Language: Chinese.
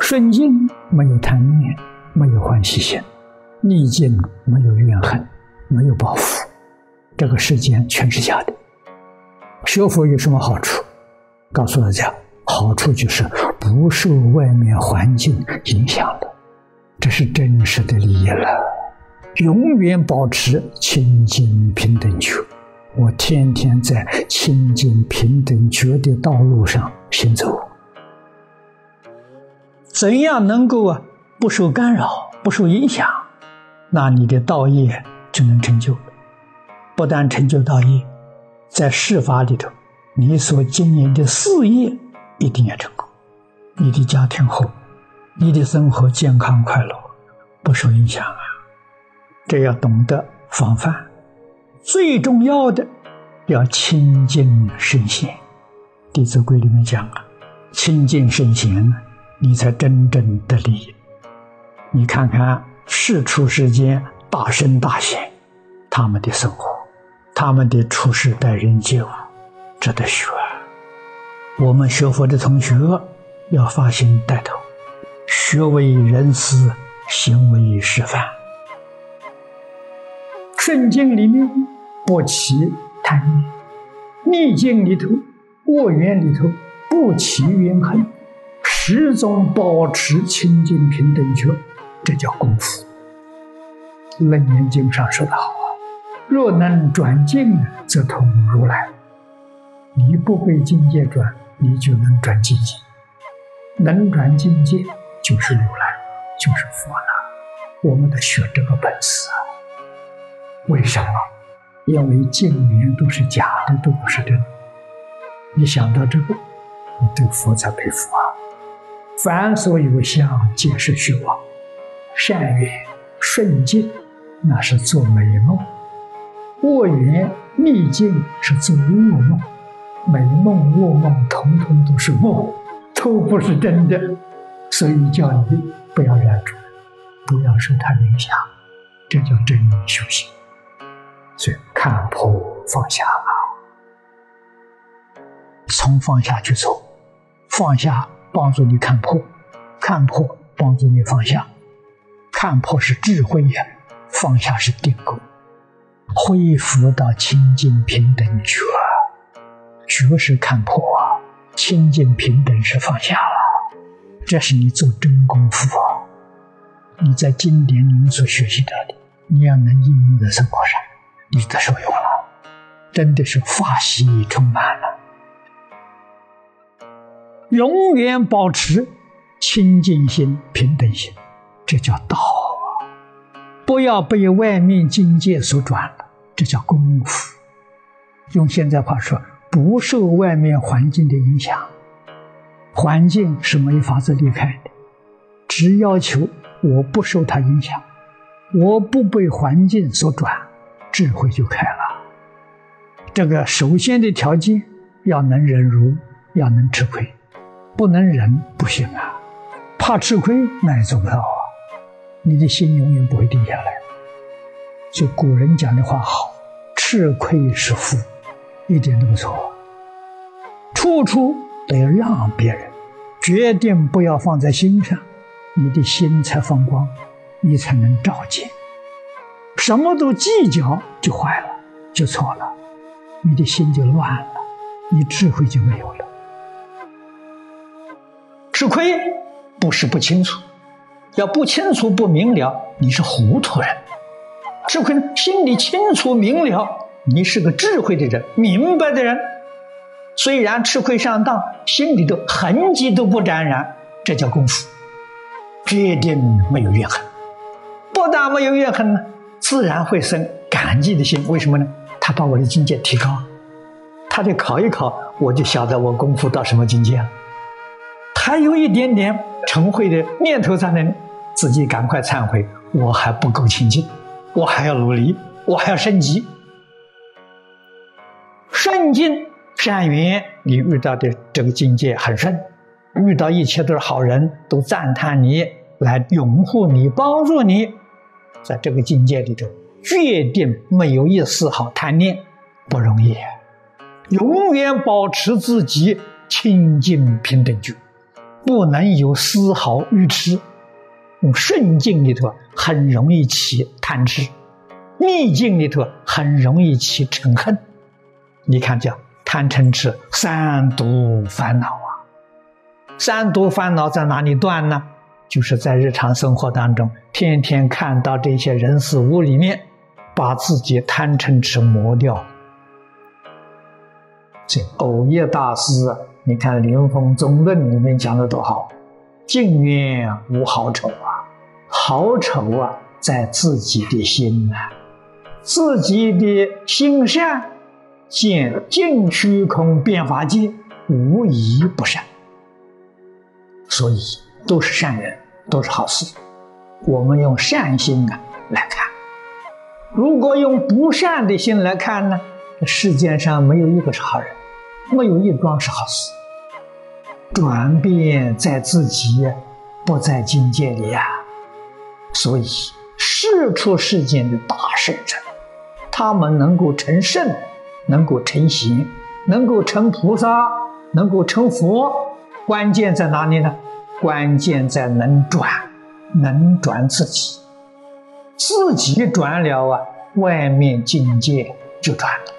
顺境没有贪念，没有欢喜心；逆境没有怨恨，没有报复。这个世间全是假的。学佛有什么好处？告诉大家，好处就是不受外面环境影响了，这是真实的利益了。永远保持清净平等觉。我天天在清净平等觉的道路上行走。怎样能够啊不受干扰、不受影响？那你的道业就能成就。不但成就道业，在事法里头，你所经营的事业一定要成功，你的家庭好，你的生活健康快乐，不受影响啊。这要懂得防范。最重要的要清净圣贤，《弟子规》里面讲啊，清净圣贤，你才真正得利。你看看世出世间大圣大贤，他们的生活。他们的处世待人接物值得学。我们学佛的同学要发心带头，学为人师，行为示范。顺境里面不起贪念，逆境里头、恶缘里头不起怨恨，始终保持清净平等觉，这叫功夫。《楞严经》上说的好啊。若能转境，则通如来。你不被境界转，你就能转境界。能转境界，就是如来，就是佛了。我们得学这个本事啊！为什么？因为境缘都是假的，都不是真的。你想到这个，你对佛才佩服啊！凡所有相，皆是虚妄。善缘顺境，那是做美梦。恶缘逆境是做噩梦，美梦噩梦统统都是梦，都不是真的。所以叫你不要染着，不要受它影响，这叫真修行。所以看破放下啊，从放下去做，放下帮助你看破，看破帮助你放下，看破是智慧呀，放下是定功。恢复到清净平等觉，觉是看破啊，清净平等是放下了，这是你做真功夫啊！你在经典里面所学习到的，你要能应用在生活上，你的受用了，真的是法喜充满了。永远保持清净心、平等心，这叫道啊！不要被外面境界所转了。这叫功夫。用现在话说，不受外面环境的影响，环境是没法子离开的。只要求我不受它影响，我不被环境所转，智慧就开了。这个首先的条件要能忍辱，要能吃亏，不能忍不行啊！怕吃亏那也做不到啊！你的心永远不会定下来。就古人讲的话好，吃亏是福，一点都不错。处处得让别人，决定不要放在心上，你的心才放光，你才能照见。什么都计较就坏了，就错了，你的心就乱了，你智慧就没有了。吃亏不是不清楚，要不清楚不明了，你是糊涂人。吃亏，心里清楚明了，你是个智慧的人，明白的人。虽然吃亏上当，心里的痕迹都不沾染，这叫功夫，决定没有怨恨。不但没有怨恨呢，自然会生感激的心。为什么呢？他把我的境界提高，他得考一考，我就晓得我功夫到什么境界了。还有一点点成慧的念头在那里，自己赶快忏悔，我还不够清净。我还要努力，我还要升级。顺境善缘，你遇到的这个境界很顺，遇到一切都是好人，都赞叹你，来拥护你，帮助你，在这个境界里头，决定没有一丝毫贪念，不容易。永远保持自己清净平等觉，不能有丝毫愚痴。用顺境里头很容易起贪痴，逆境里头很容易起嗔恨。你看，叫贪嗔痴三毒烦恼啊！三毒烦恼在哪里断呢？就是在日常生活当中，天天看到这些人事物里面，把自己贪嗔痴磨掉。这偶业大师，你看《灵峰宗论》里面讲的多好，净愿无好丑啊，好丑啊，在自己的心啊，自己的心善，见净虚空变法界，无一不善，所以都是善人，都是好事。我们用善心啊来看，如果用不善的心来看呢，这世界上没有一个是好人。没有一桩是好事，转变在自己，不在境界里呀。所以，世出世间的大圣者，他们能够成圣，能够成贤，能够成菩萨，能够成佛，关键在哪里呢？关键在能转，能转自己，自己转了啊，外面境界就转了。